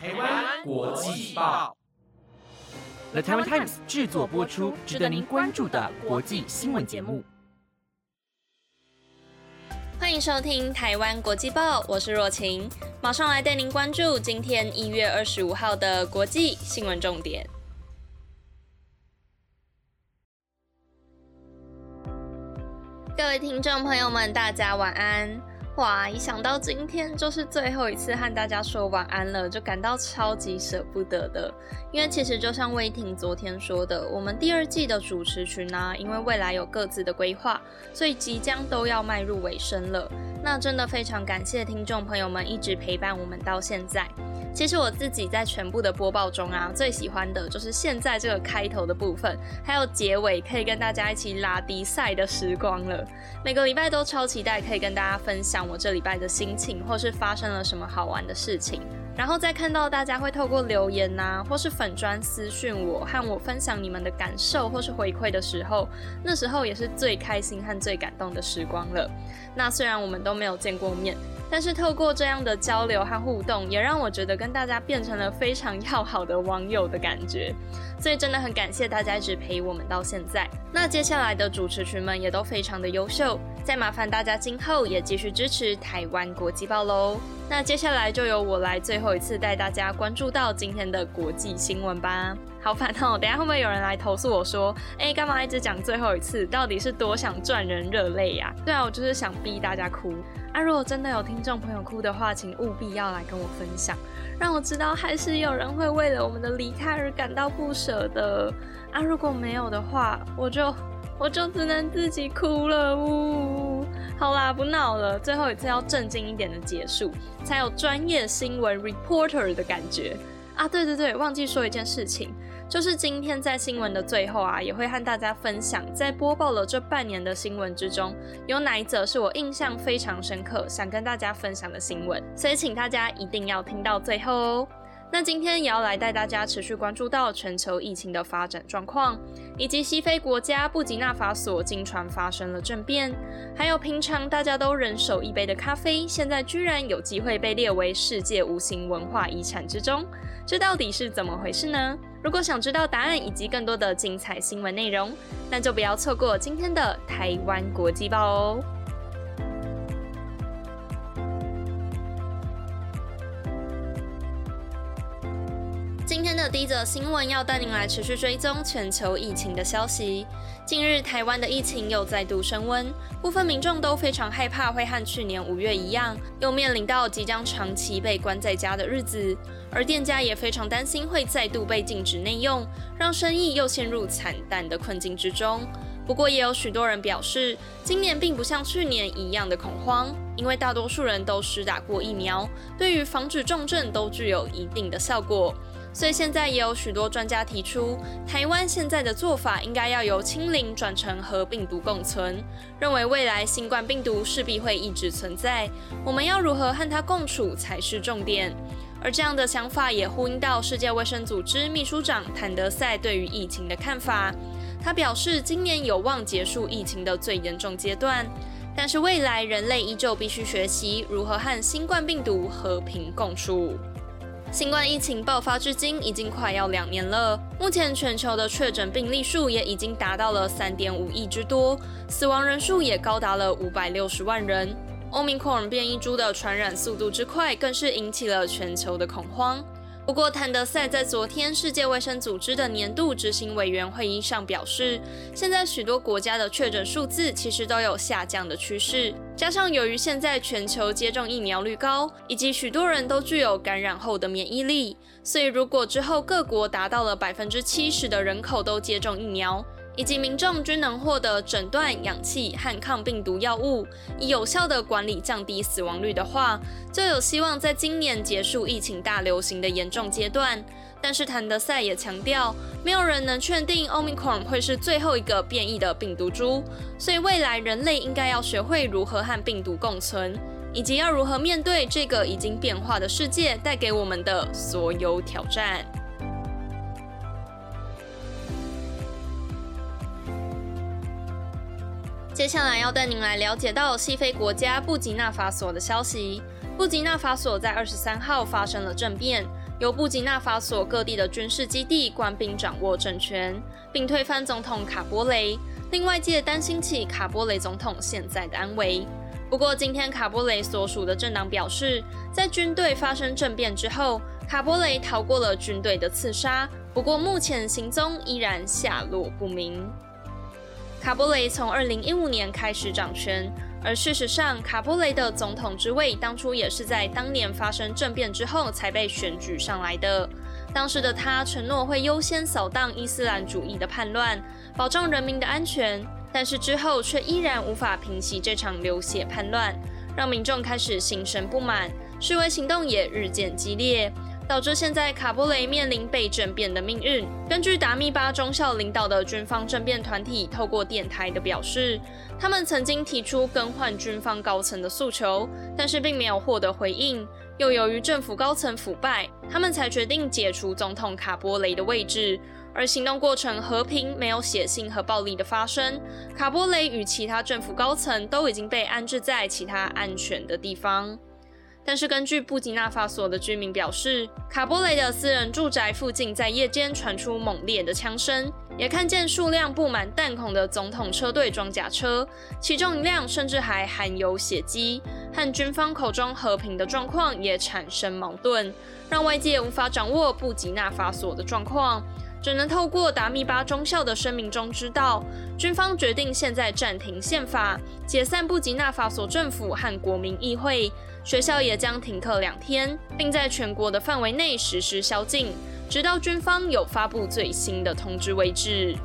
台湾国际报，The Taiwan Times 制作播出，值得您关注的国际新闻节目。欢迎收听台湾国际报，我是若晴，马上来带您关注今天一月二十五号的国际新闻重点。各位听众朋友们，大家晚安。哇，一想到今天就是最后一次和大家说晚安了，就感到超级舍不得的。因为其实就像威霆昨天说的，我们第二季的主持群呢，因为未来有各自的规划，所以即将都要迈入尾声了。那真的非常感谢听众朋友们一直陪伴我们到现在。其实我自己在全部的播报中啊，最喜欢的就是现在这个开头的部分，还有结尾可以跟大家一起拉迪赛的时光了。每个礼拜都超期待可以跟大家分享我这礼拜的心情，或是发生了什么好玩的事情。然后再看到大家会透过留言呐，或是粉砖私讯我，和我分享你们的感受或是回馈的时候，那时候也是最开心和最感动的时光了。那虽然我们都没有见过面。但是透过这样的交流和互动，也让我觉得跟大家变成了非常要好的网友的感觉，所以真的很感谢大家一直陪我们到现在。那接下来的主持群们也都非常的优秀，再麻烦大家今后也继续支持台湾国际报喽。那接下来就由我来最后一次带大家关注到今天的国际新闻吧。好烦哦，等下会不会有人来投诉我说，哎，干嘛一直讲最后一次？到底是多想赚人热泪呀？对啊，我就是想逼大家哭。啊，如果真的有听众朋友哭的话，请务必要来跟我分享，让我知道还是有人会为了我们的离开而感到不舍的。啊，如果没有的话，我就我就只能自己哭了。呜，好啦，不闹了，最后一次要正经一点的结束，才有专业新闻 reporter 的感觉。啊，对对对，忘记说一件事情。就是今天在新闻的最后啊，也会和大家分享，在播报了这半年的新闻之中，有哪一则是我印象非常深刻，想跟大家分享的新闻，所以请大家一定要听到最后哦。那今天也要来带大家持续关注到全球疫情的发展状况，以及西非国家布吉纳法索经传发生了政变，还有平常大家都人手一杯的咖啡，现在居然有机会被列为世界无形文化遗产之中，这到底是怎么回事呢？如果想知道答案以及更多的精彩新闻内容，那就不要错过今天的台湾国际报哦。今天的第一则新闻要带您来持续追踪全球疫情的消息。近日，台湾的疫情又再度升温，部分民众都非常害怕会和去年五月一样，又面临到即将长期被关在家的日子。而店家也非常担心会再度被禁止内用，让生意又陷入惨淡的困境之中。不过，也有许多人表示，今年并不像去年一样的恐慌，因为大多数人都施打过疫苗，对于防止重症都具有一定的效果。所以现在也有许多专家提出，台湾现在的做法应该要由清零转成和病毒共存，认为未来新冠病毒势必会一直存在，我们要如何和它共处才是重点。而这样的想法也呼应到世界卫生组织秘书长谭德赛对于疫情的看法。他表示，今年有望结束疫情的最严重阶段，但是未来人类依旧必须学习如何和新冠病毒和平共处。新冠疫情爆发至今已经快要两年了，目前全球的确诊病例数也已经达到了三点五亿之多，死亡人数也高达了五百六十万人。欧米克戎变异株的传染速度之快，更是引起了全球的恐慌。不过，谭德赛在昨天世界卫生组织的年度执行委员会议上表示，现在许多国家的确诊数字其实都有下降的趋势。加上由于现在全球接种疫苗率高，以及许多人都具有感染后的免疫力，所以如果之后各国达到了百分之七十的人口都接种疫苗，以及民众均能获得诊断、氧气和抗病毒药物，以有效的管理降低死亡率的话，就有希望在今年结束疫情大流行的严重阶段。但是谭德赛也强调，没有人能确定 Omicron 会是最后一个变异的病毒株，所以未来人类应该要学会如何和病毒共存，以及要如何面对这个已经变化的世界带给我们的所有挑战。接下来要带您来了解到西非国家布吉纳法索的消息。布吉纳法索在二十三号发生了政变，由布吉纳法索各地的军事基地官兵掌握政权，并推翻总统卡波雷，令外界担心起卡波雷总统现在的安危。不过，今天卡波雷所属的政党表示，在军队发生政变之后，卡波雷逃过了军队的刺杀，不过目前行踪依然下落不明。卡波雷从二零一五年开始掌权，而事实上，卡波雷的总统之位当初也是在当年发生政变之后才被选举上来的。当时的他承诺会优先扫荡伊斯兰主义的叛乱，保障人民的安全。但是之后却依然无法平息这场流血叛乱，让民众开始心生不满，示威行动也日渐激烈，导致现在卡波雷面临被政变的命运。根据达密巴中校领导的军方政变团体透过电台的表示，他们曾经提出更换军方高层的诉求，但是并没有获得回应。又由于政府高层腐败，他们才决定解除总统卡波雷的位置。而行动过程和平，没有血腥和暴力的发生。卡波雷与其他政府高层都已经被安置在其他安全的地方。但是，根据布吉纳法索的居民表示，卡波雷的私人住宅附近在夜间传出猛烈的枪声，也看见数辆布满弹孔的总统车队装甲车，其中一辆甚至还含有血迹，和军方口中和平的状况也产生矛盾，让外界无法掌握布吉纳法索的状况。只能透过达密巴中校的声明中知道，军方决定现在暂停宪法，解散布吉纳法索政府和国民议会，学校也将停课两天，并在全国的范围内实施宵禁，直到军方有发布最新的通知为止。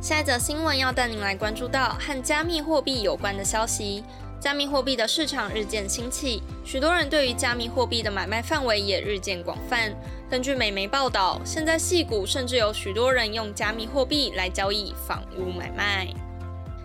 下一则新闻要带您来关注到和加密货币有关的消息。加密货币的市场日渐兴起，许多人对于加密货币的买卖范围也日渐广泛。根据美媒报道，现在戏股甚至有许多人用加密货币来交易房屋买卖。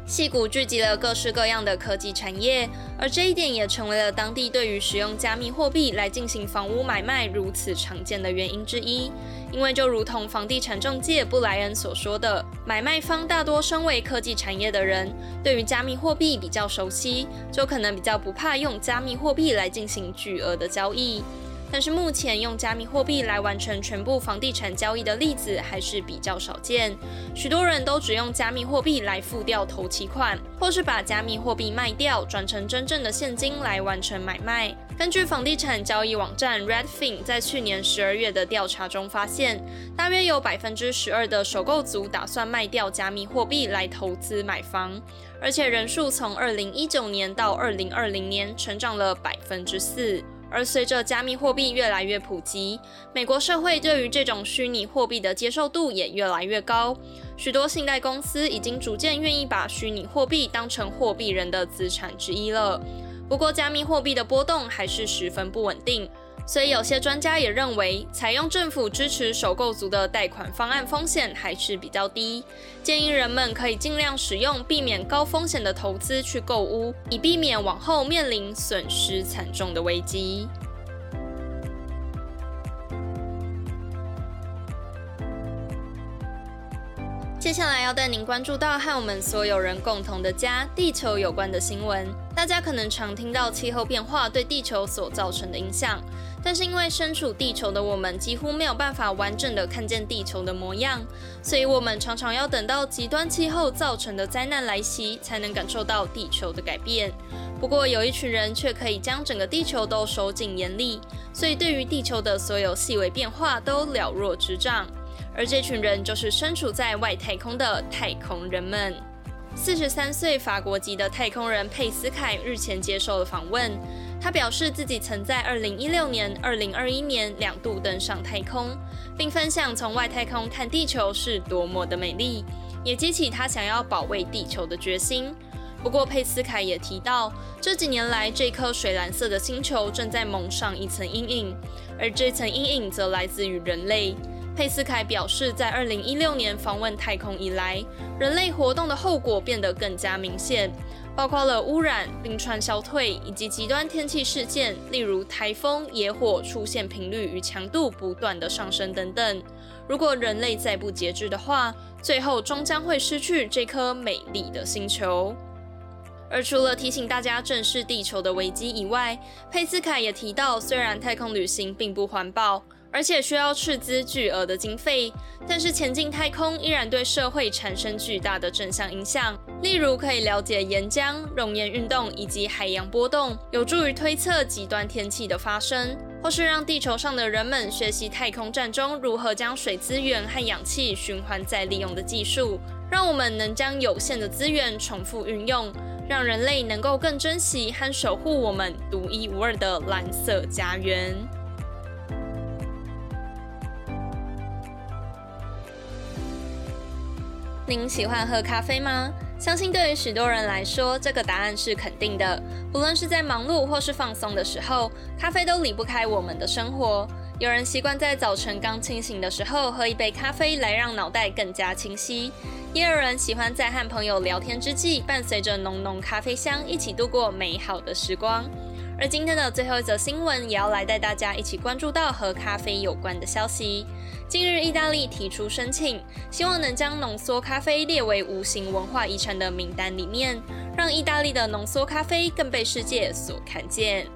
戏谷聚集了各式各样的科技产业，而这一点也成为了当地对于使用加密货币来进行房屋买卖如此常见的原因之一。因为就如同房地产中介布莱恩所说的，买卖方大多身为科技产业的人，对于加密货币比较熟悉，就可能比较不怕用加密货币来进行巨额的交易。但是目前用加密货币来完成全部房地产交易的例子还是比较少见，许多人都只用加密货币来付掉头期款，或是把加密货币卖掉转成真正的现金来完成买卖。根据房地产交易网站 Redfin 在去年十二月的调查中发现，大约有百分之十二的首购族打算卖掉加密货币来投资买房，而且人数从二零一九年到二零二零年成长了百分之四。而随着加密货币越来越普及，美国社会对于这种虚拟货币的接受度也越来越高。许多信贷公司已经逐渐愿意把虚拟货币当成货币人的资产之一了。不过，加密货币的波动还是十分不稳定。所以，有些专家也认为，采用政府支持首购族的贷款方案风险还是比较低，建议人们可以尽量使用避免高风险的投资去购屋，以避免往后面临损失惨重的危机。接下来要带您关注到和我们所有人共同的家——地球有关的新闻。大家可能常听到气候变化对地球所造成的影响。但是因为身处地球的我们几乎没有办法完整的看见地球的模样，所以我们常常要等到极端气候造成的灾难来袭，才能感受到地球的改变。不过有一群人却可以将整个地球都收进眼里，所以对于地球的所有细微变化都了若指掌。而这群人就是身处在外太空的太空人们。四十三岁法国籍的太空人佩斯凯日前接受了访问。他表示自己曾在2016年、2021年两度登上太空，并分享从外太空看地球是多么的美丽，也激起他想要保卫地球的决心。不过，佩斯凯也提到，这几年来这颗水蓝色的星球正在蒙上一层阴影，而这层阴影则来自于人类。佩斯凯表示，在2016年访问太空以来，人类活动的后果变得更加明显。包括了污染、冰川消退以及极端天气事件，例如台风、野火出现频率与强度不断的上升等等。如果人类再不节制的话，最后终将会失去这颗美丽的星球。而除了提醒大家正视地球的危机以外，佩斯凯也提到，虽然太空旅行并不环保。而且需要斥资巨额的经费，但是前进太空依然对社会产生巨大的正向影响。例如，可以了解岩浆、熔岩运动以及海洋波动，有助于推测极端天气的发生；或是让地球上的人们学习太空站中如何将水资源和氧气循环再利用的技术，让我们能将有限的资源重复运用，让人类能够更珍惜和守护我们独一无二的蓝色家园。您喜欢喝咖啡吗？相信对于许多人来说，这个答案是肯定的。不论是在忙碌或是放松的时候，咖啡都离不开我们的生活。有人习惯在早晨刚清醒的时候喝一杯咖啡，来让脑袋更加清晰；也有人喜欢在和朋友聊天之际，伴随着浓浓咖啡香，一起度过美好的时光。而今天的最后一则新闻，也要来带大家一起关注到和咖啡有关的消息。近日，意大利提出申请，希望能将浓缩咖啡列为无形文化遗产的名单里面，让意大利的浓缩咖啡更被世界所看见。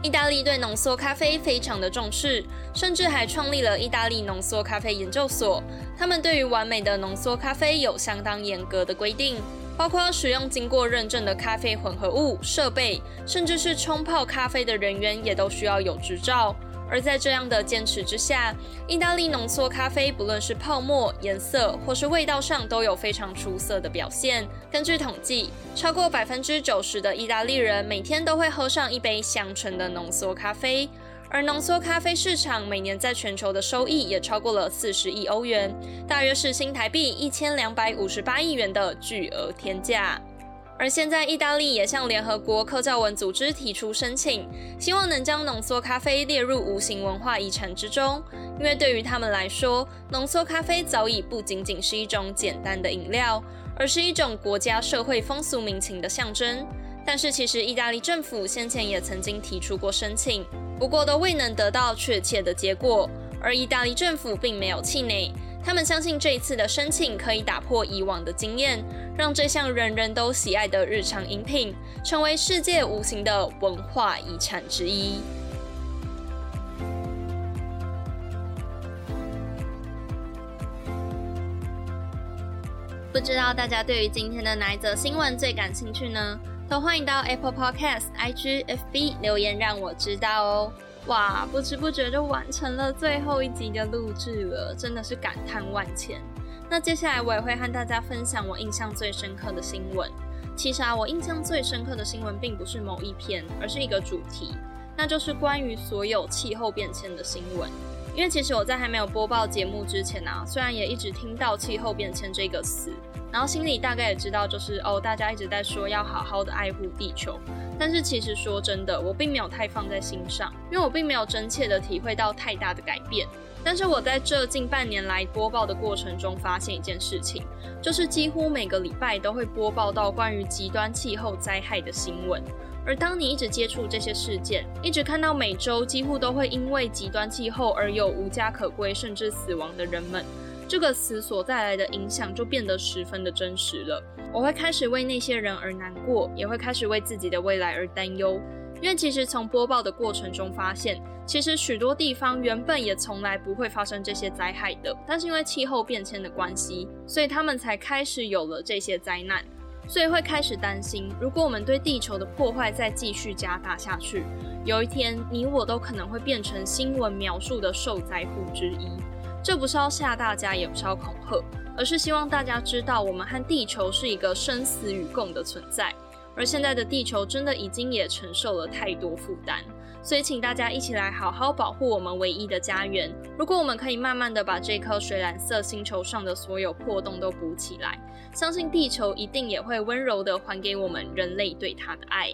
意大利对浓缩咖啡非常的重视，甚至还创立了意大利浓缩咖啡研究所。他们对于完美的浓缩咖啡有相当严格的规定。包括使用经过认证的咖啡混合物设备，甚至是冲泡咖啡的人员也都需要有执照。而在这样的坚持之下，意大利浓缩咖啡不论是泡沫、颜色或是味道上都有非常出色的表现。根据统计，超过百分之九十的意大利人每天都会喝上一杯香醇的浓缩咖啡。而浓缩咖啡市场每年在全球的收益也超过了四十亿欧元，大约是新台币一千两百五十八亿元的巨额天价。而现在，意大利也向联合国科教文组织提出申请，希望能将浓缩咖啡列入无形文化遗产之中。因为对于他们来说，浓缩咖啡早已不仅仅是一种简单的饮料，而是一种国家社会风俗民情的象征。但是，其实意大利政府先前也曾经提出过申请。不过都未能得到确切的结果，而意大利政府并没有气馁，他们相信这一次的申请可以打破以往的经验，让这项人人都喜爱的日常饮品成为世界无形的文化遗产之一。不知道大家对于今天的哪一则新闻最感兴趣呢？都欢迎到 Apple Podcast、IG、FB 留言让我知道哦！哇，不知不觉就完成了最后一集的录制了，真的是感叹万千。那接下来我也会和大家分享我印象最深刻的新闻。其实啊，我印象最深刻的新闻并不是某一篇，而是一个主题，那就是关于所有气候变迁的新闻。因为其实我在还没有播报节目之前啊，虽然也一直听到气候变迁这个词。然后心里大概也知道，就是哦，大家一直在说要好好的爱护地球，但是其实说真的，我并没有太放在心上，因为我并没有真切的体会到太大的改变。但是我在这近半年来播报的过程中，发现一件事情，就是几乎每个礼拜都会播报到关于极端气候灾害的新闻。而当你一直接触这些事件，一直看到每周几乎都会因为极端气候而有无家可归甚至死亡的人们。这个词所带来的影响就变得十分的真实了。我会开始为那些人而难过，也会开始为自己的未来而担忧。因为其实从播报的过程中发现，其实许多地方原本也从来不会发生这些灾害的，但是因为气候变迁的关系，所以他们才开始有了这些灾难。所以会开始担心，如果我们对地球的破坏再继续加大下去，有一天你我都可能会变成新闻描述的受灾户之一。这不是要吓大家，也不是要恐吓，而是希望大家知道，我们和地球是一个生死与共的存在。而现在的地球真的已经也承受了太多负担，所以请大家一起来好好保护我们唯一的家园。如果我们可以慢慢的把这颗水蓝色星球上的所有破洞都补起来，相信地球一定也会温柔的还给我们人类对它的爱。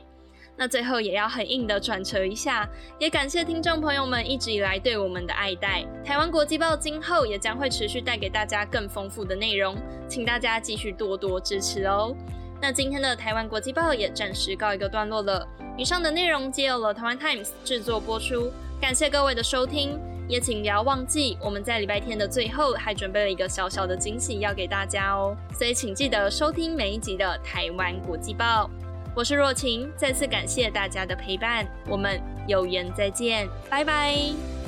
那最后也要很硬的转折一下，也感谢听众朋友们一直以来对我们的爱戴。台湾国际报今后也将会持续带给大家更丰富的内容，请大家继续多多支持哦。那今天的台湾国际报也暂时告一个段落了。以上的内容皆由了台湾 Times 制作播出，感谢各位的收听。也请不要忘记，我们在礼拜天的最后还准备了一个小小的惊喜要给大家哦，所以请记得收听每一集的台湾国际报。我是若晴，再次感谢大家的陪伴，我们有缘再见，拜拜。